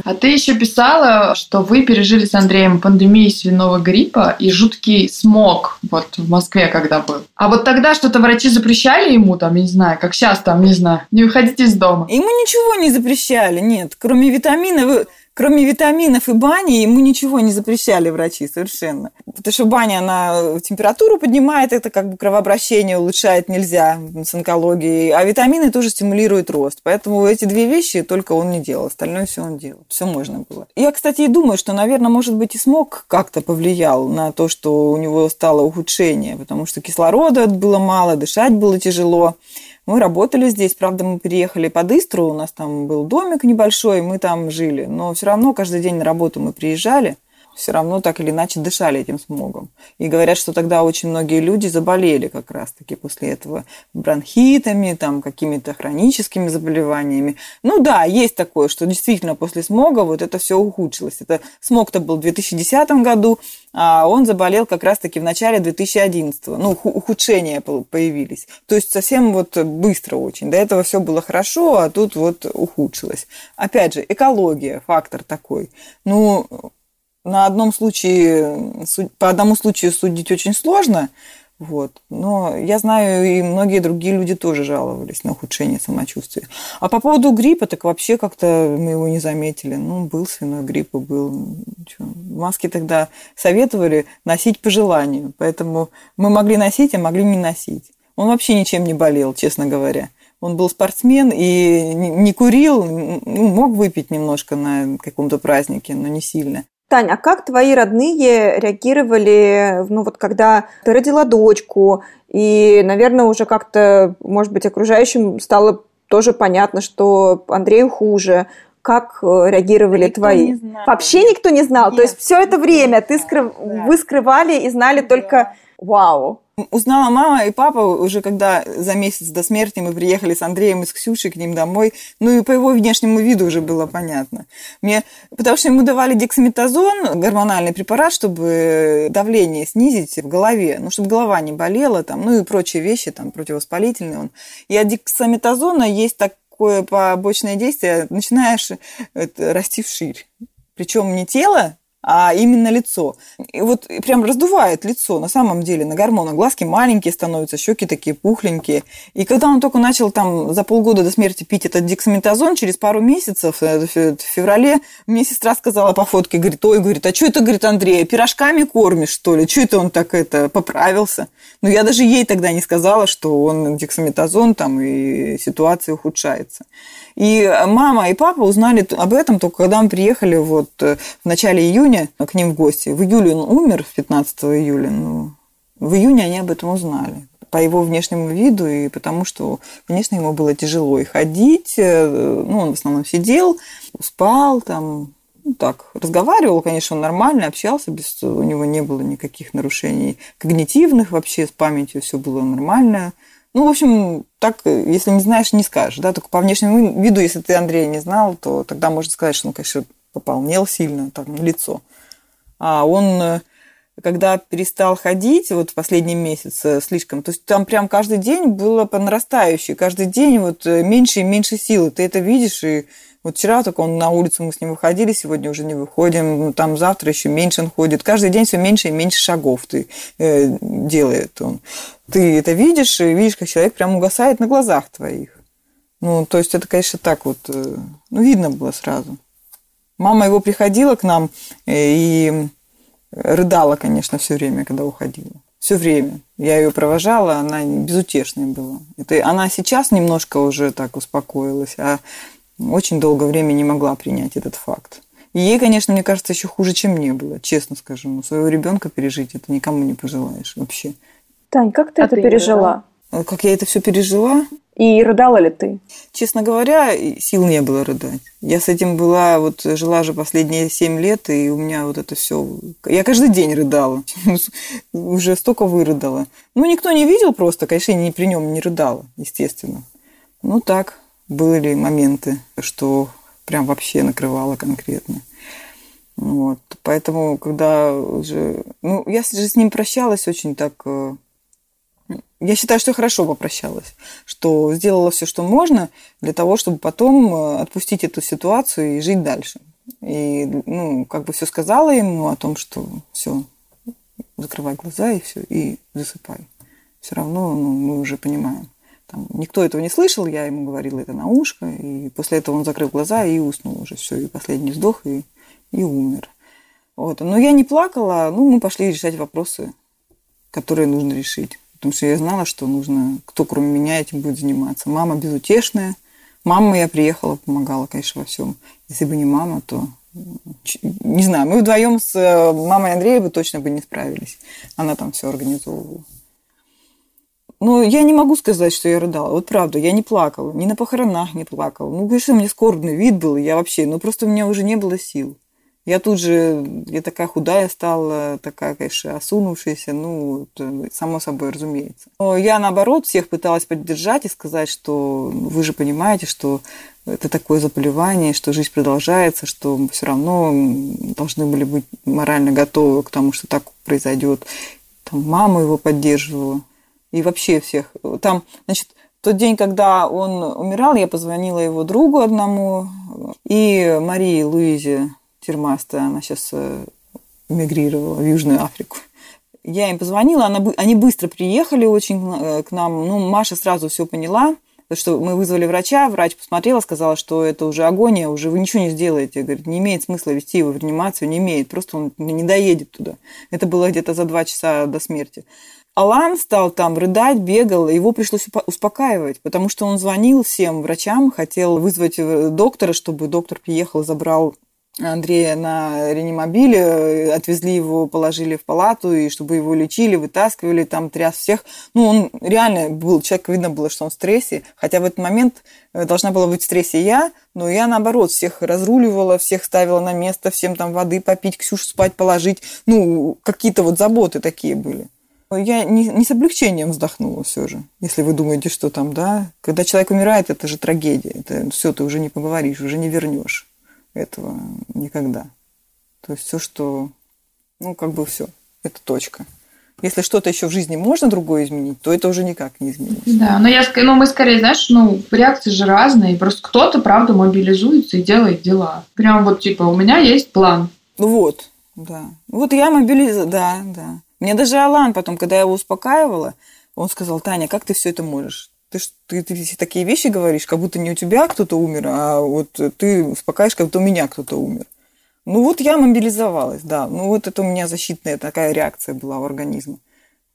А ты еще писала, что вы пережили с Андреем пандемию свиного гриппа и жуткий смог вот в Москве, когда был. А вот тогда что-то врачи запрещали ему, там, я не знаю, как сейчас, там, не знаю, не выходите из дома. Ему ничего не запрещали, нет, кроме витаминов. Кроме витаминов и бани, ему ничего не запрещали врачи совершенно. Потому что баня, она температуру поднимает, это как бы кровообращение улучшает нельзя с онкологией, а витамины тоже стимулируют рост. Поэтому эти две вещи только он не делал, остальное все он делал. Все можно было. Я, кстати, и думаю, что, наверное, может быть, и смог как-то повлиял на то, что у него стало ухудшение, потому что кислорода было мало, дышать было тяжело. Мы работали здесь, правда, мы переехали под Истру, у нас там был домик небольшой, мы там жили, но все равно каждый день на работу мы приезжали – все равно так или иначе дышали этим смогом. И говорят, что тогда очень многие люди заболели как раз-таки после этого бронхитами, там, какими-то хроническими заболеваниями. Ну да, есть такое, что действительно после смога вот это все ухудшилось. Это смог-то был в 2010 году, а он заболел как раз-таки в начале 2011. Ну, ухудшения появились. То есть совсем вот быстро очень. До этого все было хорошо, а тут вот ухудшилось. Опять же, экология, фактор такой. Ну, на одном случае, по одному случаю судить очень сложно, вот. Но я знаю, и многие другие люди тоже жаловались на ухудшение самочувствия. А по поводу гриппа, так вообще как-то мы его не заметили. Ну, был свиной грипп, и был. Ничего. Маски тогда советовали носить по желанию. Поэтому мы могли носить, а могли не носить. Он вообще ничем не болел, честно говоря. Он был спортсмен и не курил, ну, мог выпить немножко на каком-то празднике, но не сильно. Таня, а как твои родные реагировали, ну вот когда ты родила дочку, и, наверное, уже как-то, может быть, окружающим стало тоже понятно, что Андрею хуже. Как э, реагировали никто твои? Не знал. Вообще никто не знал. Нет. То есть все это время ты скрыв... да. вы скрывали и знали да. только вау. Узнала мама и папа уже когда за месяц до смерти мы приехали с Андреем и с Ксюшей к ним домой. Ну и по его внешнему виду уже было понятно. Мне, потому что ему давали дексаметазон, гормональный препарат, чтобы давление снизить в голове, ну, чтобы голова не болела, там, ну и прочие вещи, там, противовоспалительные. Он. И от дексаметазона есть такое побочное действие, начинаешь это, расти вширь. Причем не тело, а именно лицо. И вот прям раздувает лицо на самом деле на гормонах. Глазки маленькие становятся, щеки такие пухленькие. И когда он только начал там за полгода до смерти пить этот дексаметазон, через пару месяцев, э, в феврале, мне сестра сказала по фотке, говорит, ой, говорит, а что это, говорит, Андрей, пирожками кормишь, что ли? Что это он так это поправился? Но я даже ей тогда не сказала, что он дексаметазон там и ситуация ухудшается. И мама и папа узнали об этом только когда мы приехали вот э, в начале июня к ним в гости. В июле он умер, 15 июля, но в июне они об этом узнали по его внешнему виду и потому, что, конечно, ему было тяжело и ходить. Э, ну, он в основном сидел, спал там, ну, так, разговаривал, конечно, он нормально общался, без, у него не было никаких нарушений когнитивных вообще, с памятью все было нормально. Ну, в общем, так, если не знаешь, не скажешь, да, только по внешнему виду, если ты Андрея не знал, то тогда можно сказать, что он, конечно, пополнел сильно, там, лицо. А он, когда перестал ходить, вот в последний месяц слишком, то есть там прям каждый день было по нарастающей, каждый день вот э, меньше и меньше силы, ты это видишь, и вот вчера только он на улицу, мы с ним выходили, сегодня уже не выходим, ну, там завтра еще меньше он ходит. Каждый день все меньше и меньше шагов ты э, делает он. Ты это видишь, и видишь, как человек прям угасает на глазах твоих. Ну, то есть это, конечно, так вот, э, ну, видно было сразу. Мама его приходила к нам э, и рыдала, конечно, все время, когда уходила. Все время. Я ее провожала, она безутешная была. Это она сейчас немножко уже так успокоилась, а очень долгое время не могла принять этот факт. И ей, конечно, мне кажется, еще хуже, чем мне было, честно скажу. Но своего ребенка пережить это никому не пожелаешь вообще. Тань, как ты а это ты пережила? Как я это все пережила? И рыдала ли ты? Честно говоря, сил не было рыдать. Я с этим была, вот жила же последние семь лет, и у меня вот это все... Я каждый день рыдала. Уже столько вырыдала. Ну, никто не видел просто, конечно, я не при нем не рыдала, естественно. Ну, так, были моменты, что прям вообще накрывало конкретно. Вот. Поэтому, когда уже... Ну, я же с ним прощалась очень так... Я считаю, что хорошо попрощалась, что сделала все, что можно для того, чтобы потом э, отпустить эту ситуацию и жить дальше. И, ну, как бы все сказала ему о том, что все, закрывай глаза и все, и засыпай. Все равно ну, мы уже понимаем Там, никто этого не слышал, я ему говорила это на ушко, и после этого он закрыл глаза и уснул уже, все, и последний вздох, и, и умер. Вот. Но я не плакала, ну, мы пошли решать вопросы, которые нужно решить. Потому что я знала, что нужно, кто кроме меня этим будет заниматься. Мама безутешная. Мама я приехала, помогала, конечно, во всем. Если бы не мама, то не знаю, мы вдвоем с э, мамой Андрея бы точно бы не справились. Она там все организовывала. Но я не могу сказать, что я рыдала. Вот правда, я не плакала. Ни на похоронах не плакала. Ну, конечно, меня скорбный вид был. Я вообще, ну, просто у меня уже не было сил. Я тут же, я такая худая стала, такая, конечно, осунувшаяся, ну, само собой, разумеется. Но я, наоборот, всех пыталась поддержать и сказать, что вы же понимаете, что это такое заболевание, что жизнь продолжается, что мы все равно должны были быть морально готовы к тому, что так произойдет. Там мама его поддерживала. И вообще всех. Там, значит, тот день, когда он умирал, я позвонила его другу одному и Марии Луизе Термаста, она сейчас э, эмигрировала в Южную Африку. Я им позвонила, она, они быстро приехали очень э, к нам. Ну, Маша сразу все поняла, что мы вызвали врача, врач посмотрела, сказала, что это уже агония, уже вы ничего не сделаете. Говорит, не имеет смысла вести его в реанимацию, не имеет, просто он не доедет туда. Это было где-то за два часа до смерти. Алан стал там рыдать, бегал, его пришлось успокаивать, потому что он звонил всем врачам, хотел вызвать э, доктора, чтобы доктор приехал, забрал Андрея на реанимобиле, отвезли его, положили в палату, и чтобы его лечили, вытаскивали, там тряс всех. Ну, он реально был, человек видно было, что он в стрессе, хотя в этот момент э, должна была быть в стрессе я, но я, наоборот, всех разруливала, всех ставила на место, всем там воды попить, Ксюшу спать положить. Ну, какие-то вот заботы такие были. Я не, не с облегчением вздохнула все же, если вы думаете, что там, да. Когда человек умирает, это же трагедия. Это все, ты уже не поговоришь, уже не вернешь этого никогда. То есть все, что, ну, как бы все, это точка. Если что-то еще в жизни можно другое изменить, то это уже никак не изменить. Да, но я, ну, мы скорее, знаешь, ну, реакции же разные. Просто кто-то, правда, мобилизуется и делает дела. Прям вот, типа, у меня есть план. Ну вот, да. Вот я мобилизовала, да, да. Мне даже Алан потом, когда я его успокаивала, он сказал, Таня, как ты все это можешь? Ты, ты, ты такие вещи говоришь, как будто не у тебя кто-то умер, а вот ты успокаиваешь, как будто у меня кто-то умер. Ну вот я мобилизовалась, да. Ну вот это у меня защитная такая реакция была у организма.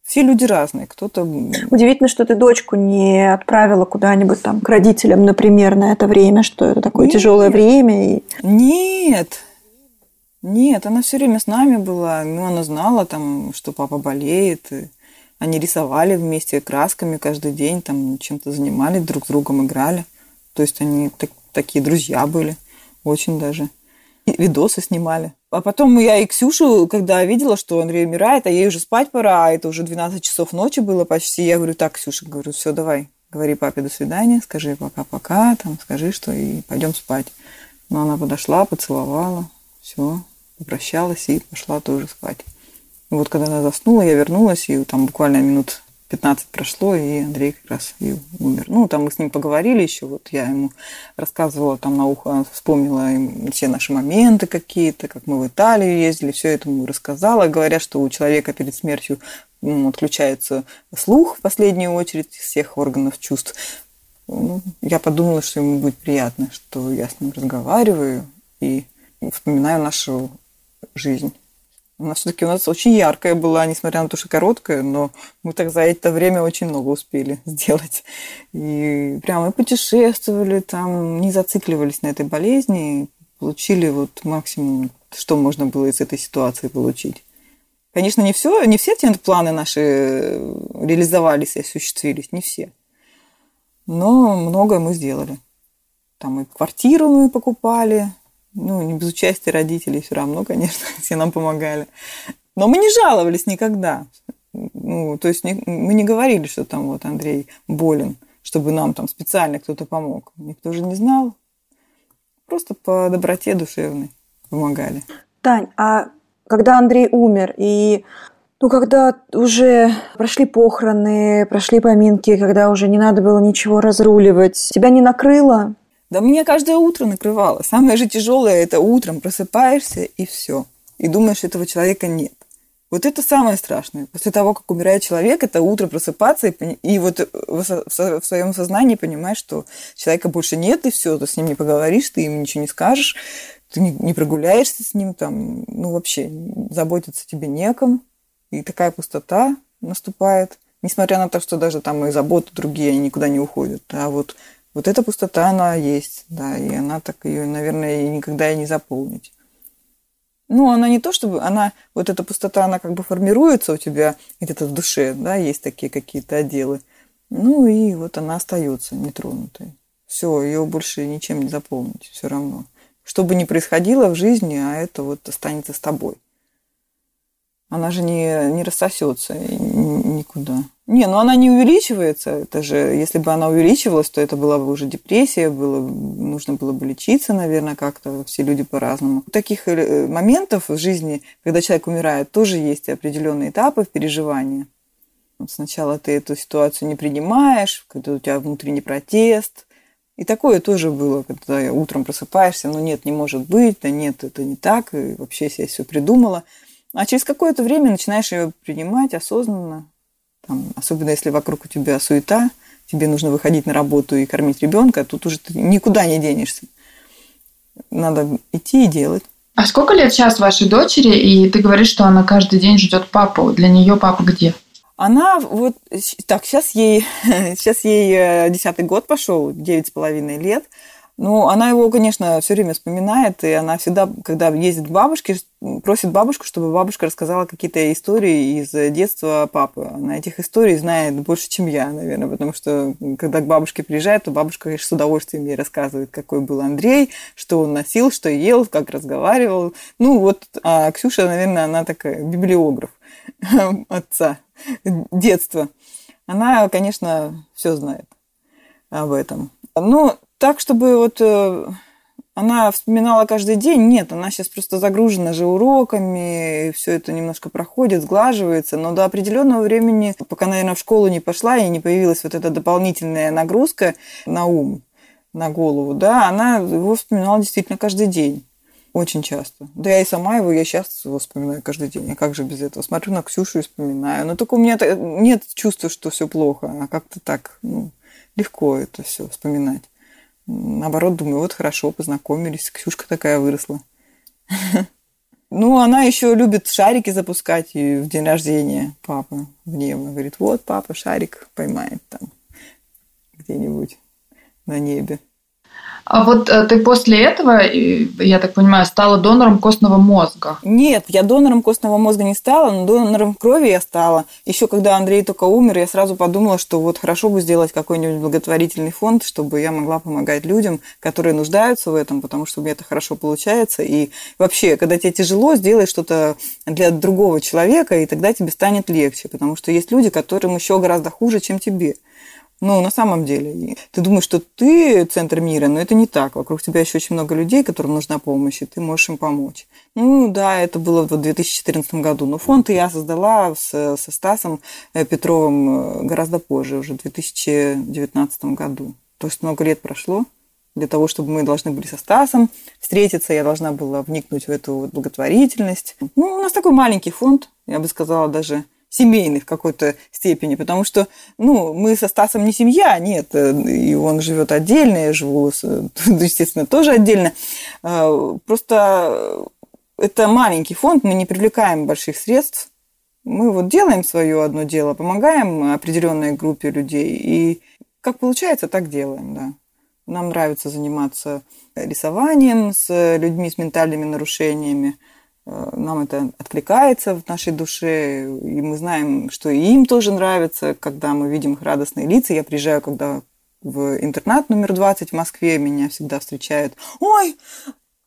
Все люди разные, кто-то... Удивительно, что ты дочку не отправила куда-нибудь там к родителям, например, на это время, что это такое нет, тяжелое время. И... Нет, нет, она все время с нами была. Ну, она знала там, что папа болеет. И они рисовали вместе красками каждый день, там чем-то занимались, друг с другом играли. То есть они так, такие друзья были, очень даже. И видосы снимали. А потом я и Ксюшу, когда видела, что Андрей умирает, а ей уже спать пора, а это уже 12 часов ночи было почти, я говорю, так, Ксюша, говорю, все, давай, говори папе до свидания, скажи пока-пока, там, скажи, что и пойдем спать. Но она подошла, поцеловала, все, попрощалась и пошла тоже спать. Вот когда она заснула, я вернулась, и там буквально минут 15 прошло, и Андрей как раз и умер. Ну, там мы с ним поговорили еще, вот я ему рассказывала там на ухо, вспомнила им все наши моменты какие-то, как мы в Италию ездили, все это ему рассказала. Говорят, что у человека перед смертью ну, отключается слух в последнюю очередь из всех органов чувств. Ну, я подумала, что ему будет приятно, что я с ним разговариваю и вспоминаю нашу жизнь. Она все-таки у нас очень яркая была, несмотря на то, что короткая, но мы так за это время очень много успели сделать. И прямо путешествовали там, не зацикливались на этой болезни, получили вот максимум, что можно было из этой ситуации получить. Конечно, не все, не все те планы наши реализовались и осуществились, не все. Но многое мы сделали. Там и квартиру мы покупали, ну, не без участия родителей все равно, конечно, все нам помогали. Но мы не жаловались никогда. Ну, то есть не, мы не говорили, что там вот Андрей болен, чтобы нам там специально кто-то помог. Никто же не знал. Просто по доброте душевной помогали. Тань, а когда Андрей умер, и ну, когда уже прошли похороны, прошли поминки, когда уже не надо было ничего разруливать, тебя не накрыло? Да меня каждое утро накрывало. Самое же тяжелое – это утром просыпаешься и все. И думаешь, этого человека нет. Вот это самое страшное. После того, как умирает человек, это утро просыпаться и, и вот в, своем сознании понимаешь, что человека больше нет, и все, ты с ним не поговоришь, ты ему ничего не скажешь, ты не прогуляешься с ним, там, ну, вообще, заботиться тебе неком. И такая пустота наступает. Несмотря на то, что даже там и заботы другие, они никуда не уходят. А вот, вот эта пустота, она есть, да, и она так ее, наверное, никогда и не заполнить. Ну, она не то, чтобы... Она, вот эта пустота, она как бы формируется у тебя где-то в душе, да, есть такие какие-то отделы. Ну, и вот она остается нетронутой. Все, ее больше ничем не заполнить все равно. Что бы ни происходило в жизни, а это вот останется с тобой. Она же не, не рассосется никуда. Не, ну она не увеличивается. Это же, если бы она увеличивалась, то это была бы уже депрессия, было, нужно было бы лечиться, наверное, как-то. Все люди по-разному. Таких э, моментов в жизни, когда человек умирает, тоже есть определенные этапы в переживании. Сначала ты эту ситуацию не принимаешь, когда у тебя внутренний протест. И такое тоже было, когда утром просыпаешься, ну нет, не может быть, да нет, это не так, и вообще я все придумала. А через какое-то время начинаешь ее принимать осознанно, там, особенно если вокруг у тебя суета, тебе нужно выходить на работу и кормить ребенка, тут уже ты никуда не денешься. Надо идти и делать. А сколько лет сейчас вашей дочери, и ты говоришь, что она каждый день ждет папу. Для нее папа где? Она вот, так, сейчас ей, сейчас ей э, десятый год пошел, девять с половиной лет. Ну, она его, конечно, все время вспоминает, и она всегда, когда ездит к бабушке, просит бабушку, чтобы бабушка рассказала какие-то истории из детства папы. Она этих историй знает больше, чем я, наверное, потому что, когда к бабушке приезжает, то бабушка, конечно, с удовольствием ей рассказывает, какой был Андрей, что он носил, что ел, как разговаривал. Ну, вот а Ксюша, наверное, она такая библиограф отца детства. Она, конечно, все знает об этом. Ну, так, чтобы вот э, она вспоминала каждый день, нет, она сейчас просто загружена же уроками, все это немножко проходит, сглаживается, но до определенного времени, пока, наверное, в школу не пошла и не появилась вот эта дополнительная нагрузка на ум, на голову, да, она его вспоминала действительно каждый день. Очень часто. Да я и сама его, я сейчас его вспоминаю каждый день. А как же без этого? Смотрю на Ксюшу и вспоминаю. Но только у меня нет чувства, что все плохо, а как-то так, ну, легко это все вспоминать. Наоборот, думаю, вот хорошо, познакомились, Ксюшка такая выросла. Ну, она еще любит шарики запускать и в день рождения папы в небо. Говорит, вот папа шарик поймает там где-нибудь на небе. А вот э, ты после этого, я так понимаю, стала донором костного мозга? Нет, я донором костного мозга не стала, но донором крови я стала. Еще когда Андрей только умер, я сразу подумала, что вот хорошо бы сделать какой-нибудь благотворительный фонд, чтобы я могла помогать людям, которые нуждаются в этом, потому что у меня это хорошо получается. И вообще, когда тебе тяжело, сделай что-то для другого человека, и тогда тебе станет легче, потому что есть люди, которым еще гораздо хуже, чем тебе. Ну, на самом деле, ты думаешь, что ты центр мира, но это не так. Вокруг тебя еще очень много людей, которым нужна помощь, и ты можешь им помочь. Ну, да, это было в 2014 году. Но фонд я создала с, со Стасом э, Петровым э, гораздо позже, уже в 2019 году. То есть много лет прошло для того, чтобы мы должны были со Стасом встретиться, я должна была вникнуть в эту благотворительность. Ну, у нас такой маленький фонд, я бы сказала, даже семейный в какой-то степени, потому что, ну, мы со Стасом не семья, нет, э, и он живет отдельно, я живу, естественно, тоже отдельно. А, просто это маленький фонд, мы не привлекаем больших средств, мы вот делаем свое одно дело, помогаем определенной группе людей, и как получается, так делаем, да. Нам нравится заниматься рисованием с людьми с ментальными нарушениями, нам это откликается в нашей душе, и мы знаем, что и им тоже нравится, когда мы видим их радостные лица. Я приезжаю, когда в интернат номер 20 в Москве, меня всегда встречают. Ой,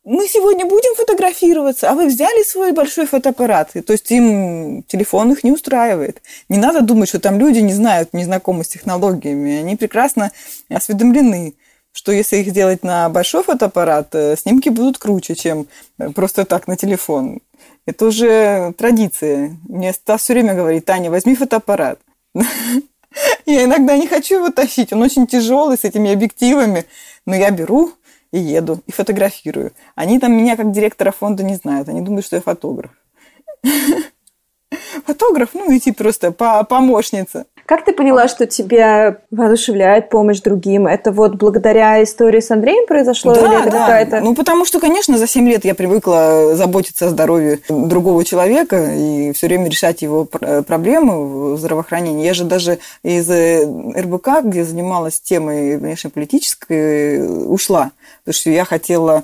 мы сегодня будем фотографироваться, а вы взяли свой большой фотоаппарат. И, то есть им телефон их не устраивает. Не надо думать, что там люди не знают, не знакомы с технологиями. Они прекрасно осведомлены что если их сделать на большой фотоаппарат, э, снимки будут круче, чем э, просто так на телефон. Это уже традиция. Мне Стас все время говорит, Таня, возьми фотоаппарат. Я иногда не хочу его тащить, он очень тяжелый с этими объективами, но я беру и еду, и фотографирую. Они там меня как директора фонда не знают, они думают, что я фотограф. фотограф, ну, идти просто по помощница. Как ты поняла, что тебя воодушевляет помощь другим? Это вот благодаря истории с Андреем произошло? Да, или это да. какая-то... Ну, потому что, конечно, за 7 лет я привыкла заботиться о здоровье другого человека и все время решать его пр- проблемы в здравоохранении. Я же даже из э, РБК, где занималась темой внешнеполитической, ушла. Потому что я хотела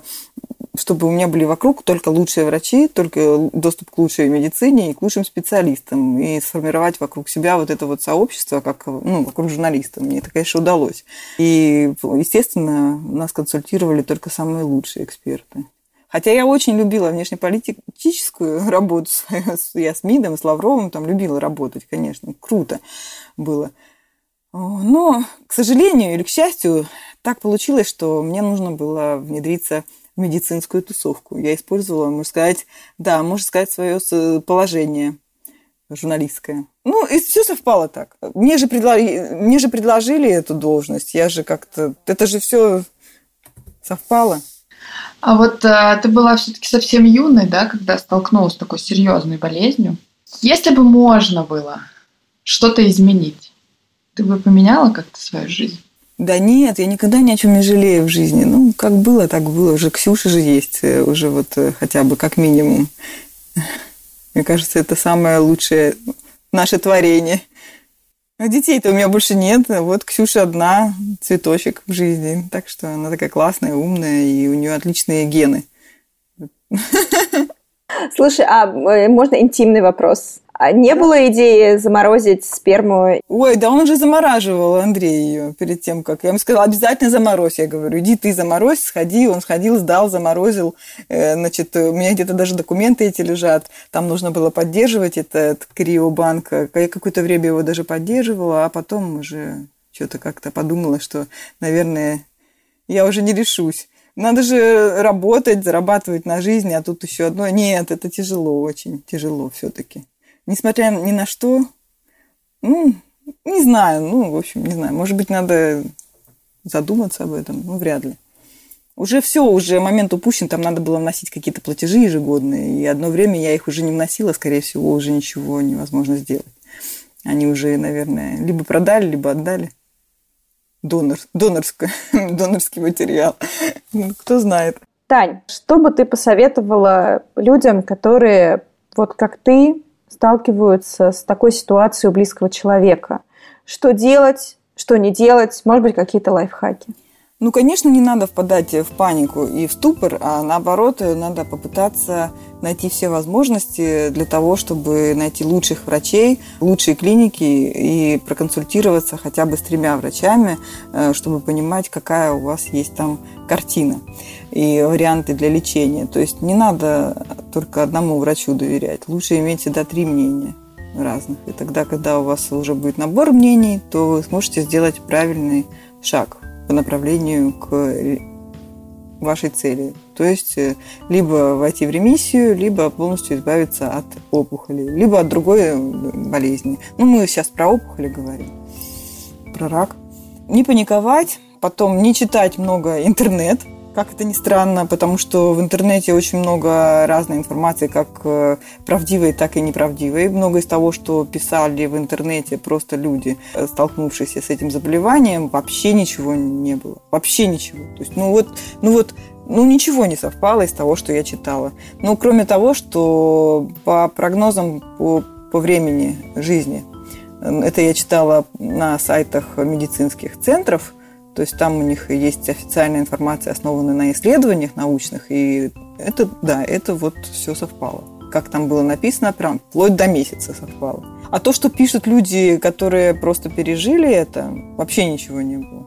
чтобы у меня были вокруг только лучшие врачи, только доступ к лучшей медицине и к лучшим специалистам, и сформировать вокруг себя вот это вот сообщество, как, ну, вокруг журналистов. Мне это, конечно, удалось. И, естественно, нас консультировали только самые лучшие эксперты. Хотя я очень любила внешнеполитическую работу. Я с МИДом, с Лавровым там любила работать, конечно. Круто было. Но, к сожалению или к счастью, так получилось, что мне нужно было внедриться медицинскую тусовку. Я использовала, можно сказать, да, можно сказать, свое положение журналистское. Ну, и все совпало так. Мне же, предло... Мне же предложили эту должность. Я же как-то... Это же все совпало. А вот а, ты была все-таки совсем юной, да, когда столкнулась с такой серьезной болезнью. Если бы можно было что-то изменить, ты бы поменяла как-то свою жизнь? Да нет, я никогда ни о чем не жалею в жизни. Ну, как было, так было. Уже Ксюша же есть, э, уже вот э, хотя бы как минимум. Мне кажется, это самое лучшее наше творение. А детей-то у меня больше нет. Вот Ксюша одна, цветочек в жизни. Так что она такая классная, умная, и у нее отличные гены. Слушай, а э, можно интимный вопрос? А не было идеи заморозить сперму? Ой, да он уже замораживал, Андрей, ее перед тем, как... Я ему сказала, обязательно заморозь. Я говорю, иди ты заморозь, сходи. Он сходил, сдал, заморозил. Э, значит, у меня где-то даже документы эти лежат. Там нужно было поддерживать этот криобанк. Я какое-то время его даже поддерживала, а потом уже что-то как-то подумала, что, наверное, я уже не решусь. Надо же работать, зарабатывать на жизнь, а тут еще одно. Нет, это тяжело, очень тяжело все-таки несмотря ни на что, ну, не знаю, ну, в общем, не знаю. Может быть, надо задуматься об этом, ну, вряд ли. Уже все, уже момент упущен, там надо было вносить какие-то платежи ежегодные, и одно время я их уже не вносила, скорее всего, уже ничего невозможно сделать. Они уже, наверное, либо продали, либо отдали. Донор, донорский, донорский материал. Ну, кто знает. Тань, что бы ты посоветовала людям, которые, вот как ты, сталкиваются с такой ситуацией у близкого человека. Что делать, что не делать, может быть, какие-то лайфхаки. Ну, конечно, не надо впадать в панику и в ступор, а наоборот, надо попытаться найти все возможности для того, чтобы найти лучших врачей, лучшие клиники и проконсультироваться хотя бы с тремя врачами, э, чтобы понимать, какая у вас есть там картина и варианты для лечения. То есть не надо только одному врачу доверять. Лучше иметь всегда три мнения разных. И тогда, когда у вас уже будет набор мнений, то вы сможете сделать правильный шаг по направлению к вашей цели. То есть э, либо войти в ремиссию, либо полностью избавиться от опухоли, либо от другой э, болезни. Ну, мы сейчас про опухоли говорим, про рак. Не паниковать, потом не читать много интернет, как это ни странно, потому что в интернете очень много разной информации, как э, правдивой, так и неправдивой. Много из того, что писали в интернете просто люди, э, столкнувшиеся с этим заболеванием, вообще ничего не было. Вообще ничего. То есть, ну вот, ну вот ну, ничего не совпало из того, что я читала. Ну, кроме того, что по прогнозам по, по времени жизни, э, это я читала на сайтах медицинских центров, то есть там у них есть официальная информация, основанная на исследованиях научных, и это, да, это вот все совпало. Как там было написано, прям вплоть до месяца совпало. А то, что пишут люди, которые просто пережили это, вообще ничего не было.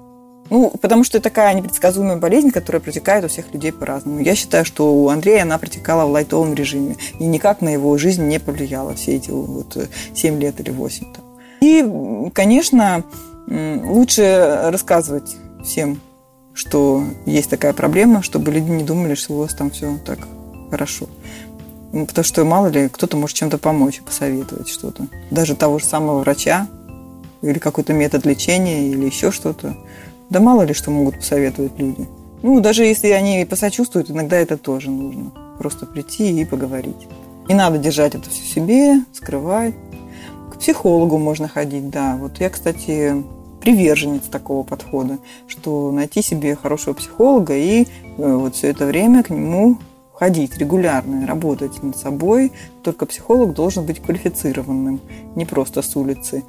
Ну, потому что это такая непредсказуемая болезнь, которая протекает у всех людей по-разному. Я считаю, что у Андрея она протекала в лайтовом режиме и никак на его жизнь не повлияла все эти вот 7 лет или 8. Там. И, конечно, лучше рассказывать всем, что есть такая проблема, чтобы люди не думали, что у вас там все так хорошо. Потому что, мало ли, кто-то может чем-то помочь, посоветовать что-то. Даже того же самого врача, или какой-то метод лечения, или еще что-то. Да мало ли, что могут посоветовать люди. Ну, даже если они посочувствуют, иногда это тоже нужно. Просто прийти и поговорить. Не надо держать это все себе, скрывать. психологу можно ходить, да. Вот я, кстати, приверженец такого подхода, что найти себе хорошего психолога и э, вот все это время к нему ходить регулярно, работать над собой. Только психолог должен быть квалифицированным, не просто с улицы,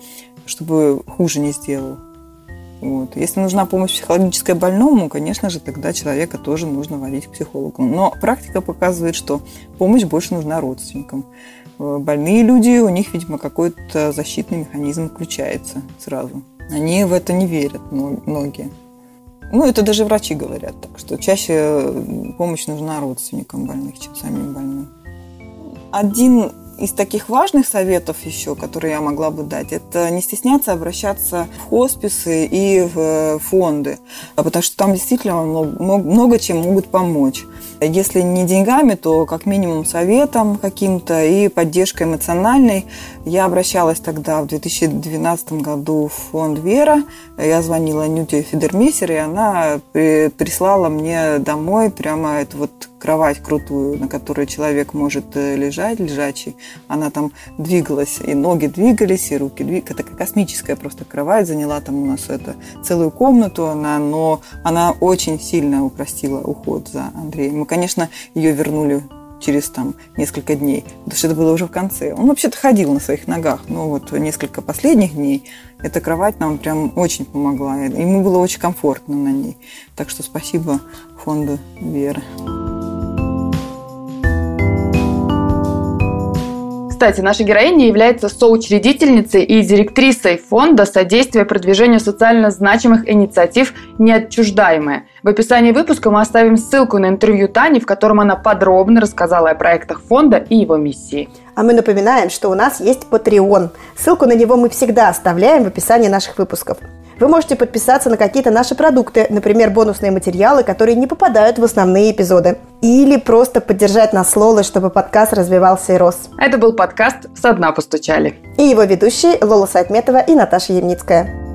чтобы хуже не сделал. Вот. Если нужна помощь психологическая больному, конечно же, тогда человека тоже нужно водить к психологу. Но практика показывает, что помощь больше нужна родственникам. Э, больные люди, у них, видимо, какой-то защитный механизм включается сразу. Они в это не верят, многие. Ну, это даже врачи говорят так, что чаще помощь нужна родственникам больных, чем самим больным. Один из таких важных советов еще, которые я могла бы дать, это не стесняться обращаться в хосписы и в э, фонды, потому что там действительно много, много чем могут помочь. Если не деньгами, то как минимум советом каким-то и поддержкой эмоциональной. Я обращалась тогда в 2012 году в фонд «Вера». Я звонила Нюте Федермейсер, и она прислала мне домой прямо эту вот кровать крутую, на которой человек может э, лежать, лежачий. Она там двигалась, и ноги двигались, и руки двигались. Это космическая просто кровать, заняла там у нас это целую комнату, она, но она очень сильно упростила уход за Андреем. Мы, конечно, ее вернули через там несколько дней, потому что это было уже в конце. Он вообще-то ходил на своих ногах, но вот несколько последних дней эта кровать нам прям очень помогла. Ему было очень комфортно на ней. Так что спасибо фонду Веры. Кстати, наша героиня является соучредительницей и директрисой фонда содействия продвижению социально значимых инициатив «Неотчуждаемые». В описании выпуска мы оставим ссылку на интервью Тани, в котором она подробно рассказала о проектах фонда и его миссии. А мы напоминаем, что у нас есть Patreon. Ссылку на него мы всегда оставляем в описании наших выпусков. Вы можете подписаться на какие-то наши продукты, например, бонусные материалы, которые не попадают в основные эпизоды. Или просто поддержать нас Лолой, чтобы подкаст развивался и рос. Это был подкаст «Со дна постучали». И его ведущие Лола Сайтметова и Наташа Ямницкая.